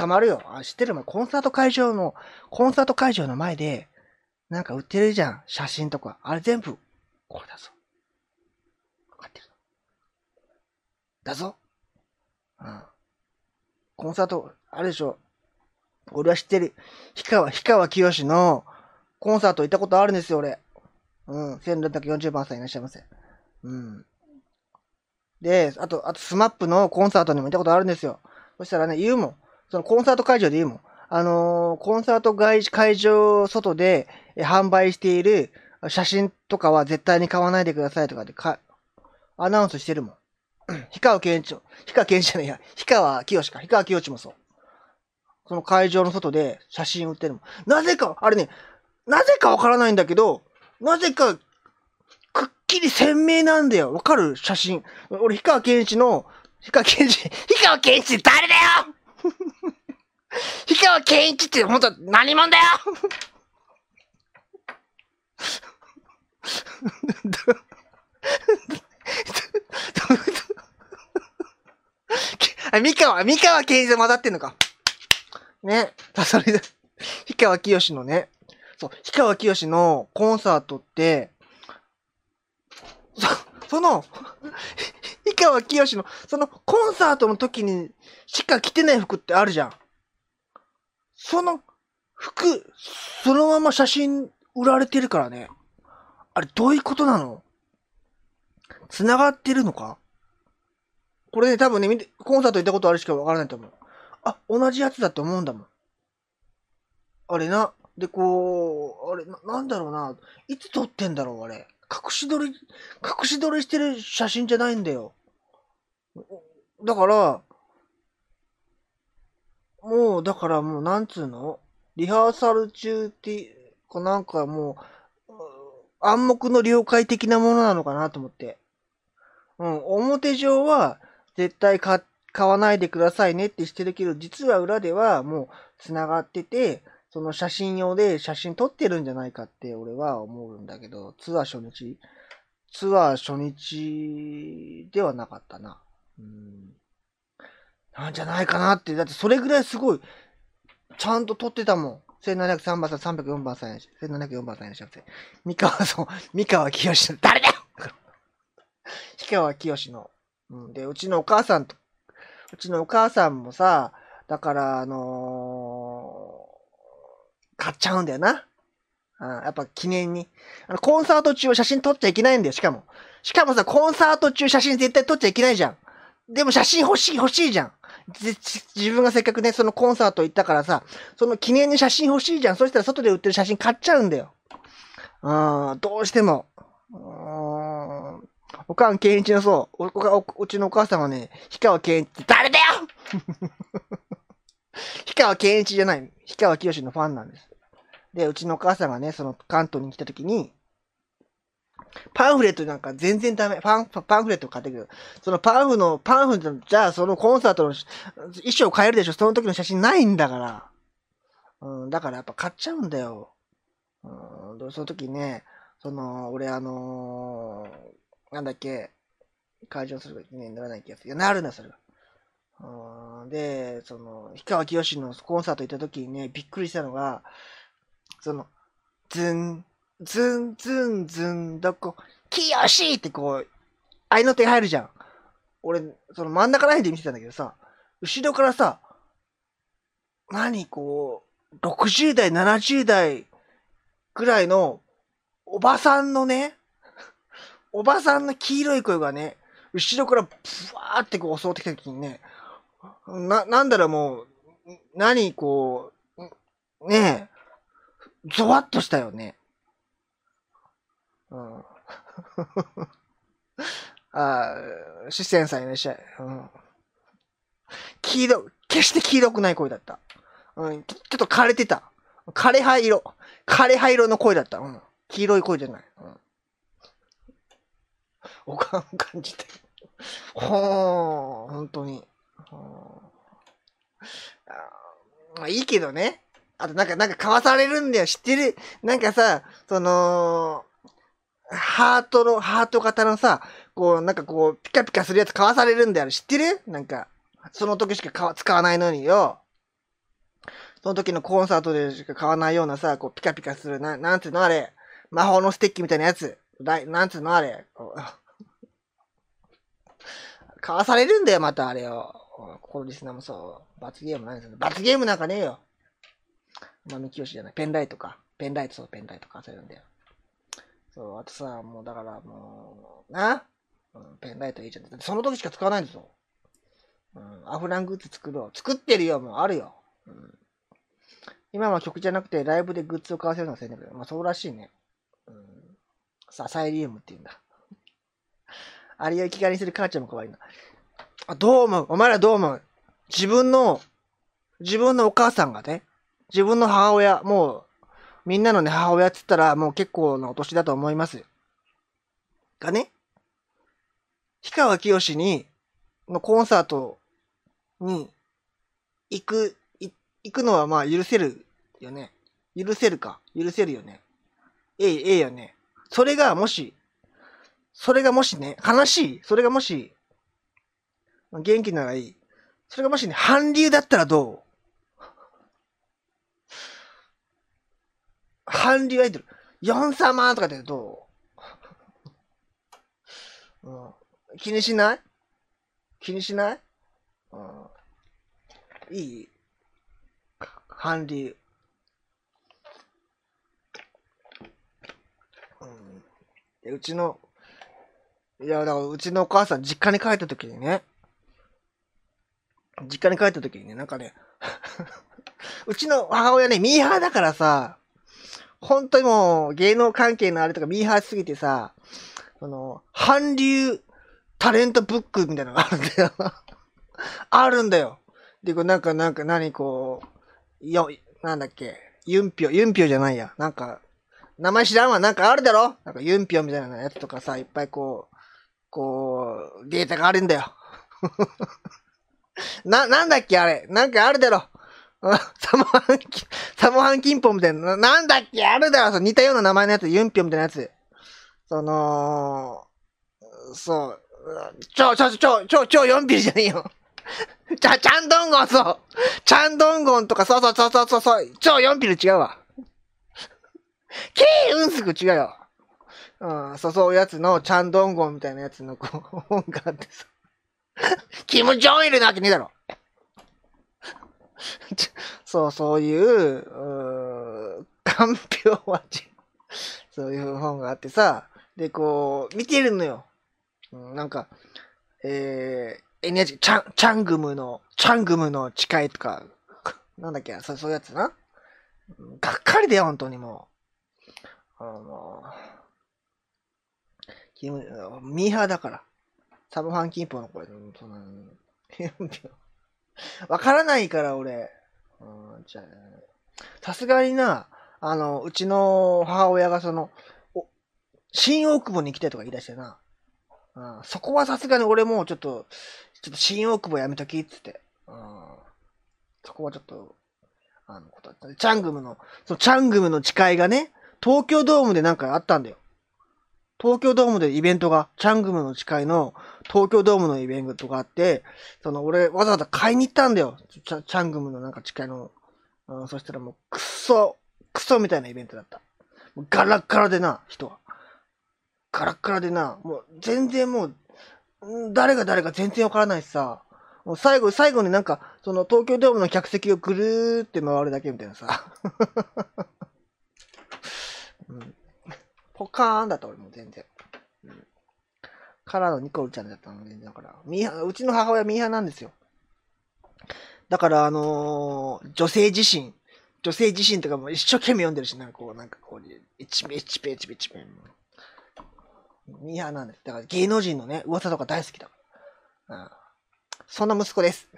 捕まるよ。あ、知ってる？もん。コンサート会場の、コンサート会場の前で、なんか売ってるじゃん。写真とか。あれ全部、これだぞ。わかってる。だぞ。うん。コンサート、あれでしょ。俺は知ってる。氷川、氷川きよしのコンサート行ったことあるんですよ、俺。うん。1640番さんいらっしゃいませ。うん。で、あと、あと、スマップのコンサートにも行ったことあるんですよ。そしたらね、言うもん。そのコンサート会場で言うもん。あのーコンサート会会場外で販売している写真とかは絶対に買わないでくださいとかでか、アナウンスしてるもん。氷川健一、氷川健一じゃないや、氷川きよしか、氷川きよしもそう。その会場の外で写真売ってるもん。なぜか、あれね、なぜかわからないんだけど、なぜか、くっきり鮮明なんだよ。わかる？写真。俺、氷川健一の、氷川健一、氷川健一誰だよ氷川健一って本当何者だよあ、三河、三河健一で混ざってんのか。ね。それで、氷川きよしのね、そう、氷川きよしのコンサートって、そ、その、氷川きよしの、そのコンサートの時にしか着てない服ってあるじゃん。その服、そのまま写真売られてるからね。あれ、どういうことなの？繋がってるのか？これね、多分ね、見てコンサート行ったことあるしかわからないと思う。あ、同じやつだって思うんだもん。あれな。で、こう、あれ、ななんだろうな。いつ撮ってんだろう、あれ。隠し撮り、隠し撮りしてる写真じゃないんだよ。だから、もう、だからもう、なんつうの？リハーサル中って、こうなんかもう、暗黙の了解的なものなのかなと思って。うん、表上は、絶対買買わないでくださいねってしてるけど、実は裏ではもう繋がってて、その写真用で写真撮ってるんじゃないかって俺は思うんだけど、ツアー初日、ツアー初日ではなかったな。うん。なんじゃないかなって、だってそれぐらいすごい、ちゃんと撮ってたもん。1703番さん、304番さんやし、1704番さんいらっしゃいませ。三河、そう、三河清の、誰だよ氷川きよしの。うん。で、うちのお母さんと、うちのお母さんもさ、だから、あのー買っちゃうんだよな。うん、やっぱ記念に。あの、コンサート中は写真撮っちゃいけないんだよ、しかも。しかもさ、コンサート中写真絶対撮っちゃいけないじゃん。でも写真欲しい欲しいじゃん。自分がせっかくね、そのコンサート行ったからさ、その記念に写真欲しいじゃん。そしたら外で売ってる写真買っちゃうんだよ。うん、どうしても。うーん。おかん健一のそう、おおおうちのお母さんはね、氷川健一って誰だよ 氷川健一じゃない、氷川きよしのファンなんです。で、うちのお母さんがね、その関東に来た時に、パンフレットなんか全然ダメ。パン、パンフレット買ってくる。そのパンフの、パンフの、じゃあそのコンサートの衣装変えるでしょその時の写真ないんだから。うん、だからやっぱ買っちゃうんだよ。うん、その時ね、その、俺あのーなんだっけ、会場する時にならない気がする。いや、なるんだ、それが。うんで、その、氷川きよしのコンサート行った時にね、びっくりしたのが、その、ズン、ズン、ズン、ズン、どこ、きよしってこう、合いの手入るじゃん。俺、その真ん中ら辺で見てたんだけどさ、後ろからさ、何こう、60代、70代ぐらいのおばさんのね、おばさんの黄色い声がね、後ろからブワーってこう襲ってきた時にね、な、なんだろうもう、何こう、ねえ、ゾワッとしたよね。うん。ああ、四川さんいらっしゃい。うん。黄色、決して黄色くない声だった。うん、ちょっと枯れてた。枯れ葉色。枯れ葉色の声だった。うん。黄色い声じゃない。うん。おかん感じて。ほー、本当に。ほーあまあいいけどね。あとなんか、なんか買わされるんだよ。知ってる？なんかさ、その、ハートの、ハート型のさ、こう、なんかこう、ピカピカするやつ買わされるんだよ。知ってる？なんか、その時しか買わ使わないのによ。その時のコンサートでしか買わないようなさ、こう、ピカピカする、な、なんつうの？あれ。魔法のステッキみたいなやつ。なんつうの？あれ。買わされるんだよ、またあれを。ここのリスナーもそう。罰ゲームなんですよ。罰ゲームなんかねえよ。まみきよしじゃない。ペンライトか。ペンライト、そう、ペンライト買わされるんだよ。そう、あとさ、もうだからもう、な、うん、ペンライトいいじゃん。その時しか使わないんですよ。うん、アフラングッズ作ろう。作ってるよ、もうあるよ。うん、今は曲じゃなくてライブでグッズを買わせるのがせんだけど、まあそうらしいね。うん、さ、サイリウムって言うんだ。あれを生きがいにする母ちゃんも可愛いな。あ、どう思う？お前らどう思う？自分の、自分のお母さんがね、自分の母親、もう、みんなのね、母親っつったらもう結構なお年だと思います。がね、氷川きよしに、のコンサートに行く、行くのはまあ許せるよね。許せるか。許せるよね。ええ、ええよね。それがもし、それがもしね、悲しい。それがもし、元気ならいい。それがもしね、韓流だったらどう？韓流アイドル。ヨン様とかでどう、うん、気にしない？気にしない、うん、いい？韓流。うん、うちの、いや、だからうちのお母さん実家に帰った時にね、実家に帰った時にね、なんかね うちの母親ね、ミーハーだからさ、本当にもう芸能関係のあれとかミーハーすぎてさ、その、韓流タレントブックみたいなのがあるんだよ あるんだよ。で、こうなんか、なんか、何こう、よ、なんだっけ、ユンピョ、ユンピョじゃないや。なんか、名前知らんわ。なんかあるだろなんかユンピョみたいなやつとかさ、いっぱいこう、こう、データがあるんだよ。な、なんだっけあれ。なんかあるだろ。サモハンキ、サモハンキンポンみたいな。なんだっけ？あるだろ。似たような名前のやつ。ユンピョンみたいなやつ。その、そう。ちょ、ちょ、ちょ、ちょ、ちょ、ヨンピルじゃねえよ。ちゃ、ちゃんどんごん、そう。ちゃんどんごんとか、そうそうそうそうそう。超ヨンピル違うわ。ケーうんすぐ違うよ。うん、そう、そうやつの、ちゃんどんごんみたいなやつの、こう、本があってさ。キム・ジョンイルなわけねえだろ。そう、そういう、うかんぴょう味。そういう本があってさ、で、こう、見てるのよ。うん、なんか、えー、NHK、チャン、チャングムの、チャングムの誓いとか、なんだっけそう、そういうやつな。がっかりだよ、本当にもう。あの、ミーハーだから。サブファンキンポの声で、そんな、わからないから、俺。うん、じゃ、さすがにな、あの、うちの母親がその、お、新大久保に来てとか言い出してな。うん、そこはさすがに俺もちょっと、ちょっと新大久保やめときっつって。うん、そこはちょっと、あの、ことだった。チャングムの、そのチャングムの誓いがね、東京ドームでなんかあったんだよ。東京ドームでイベントが、チャングムの誓いの東京ドームのイベントがあって、その俺わざわざ買いに行ったんだよ。チャングムのなんか誓いの。うん、そしたらもうクソ、クソみたいなイベントだった。もうガラッガラでな、人は。ガラッガラでな、もう全然もう、誰が誰か全然わからないしさ、もう最後、最後になんか、その東京ドームの客席をぐるーって回るだけみたいなさ。うんポカーンだった俺も全然。うん。からのニコルちゃんだったので、だから、ミーハ、うちの母親ミーハーなんですよ。だから、あのー、女性自身、女性自身とかも一生懸命読んでるし、なんかこう、なんかこう、一ペ一ペ一ペ一ペ。ミーハーなんです。だから芸能人のね、噂とか大好きだから。うん。そんな息子です。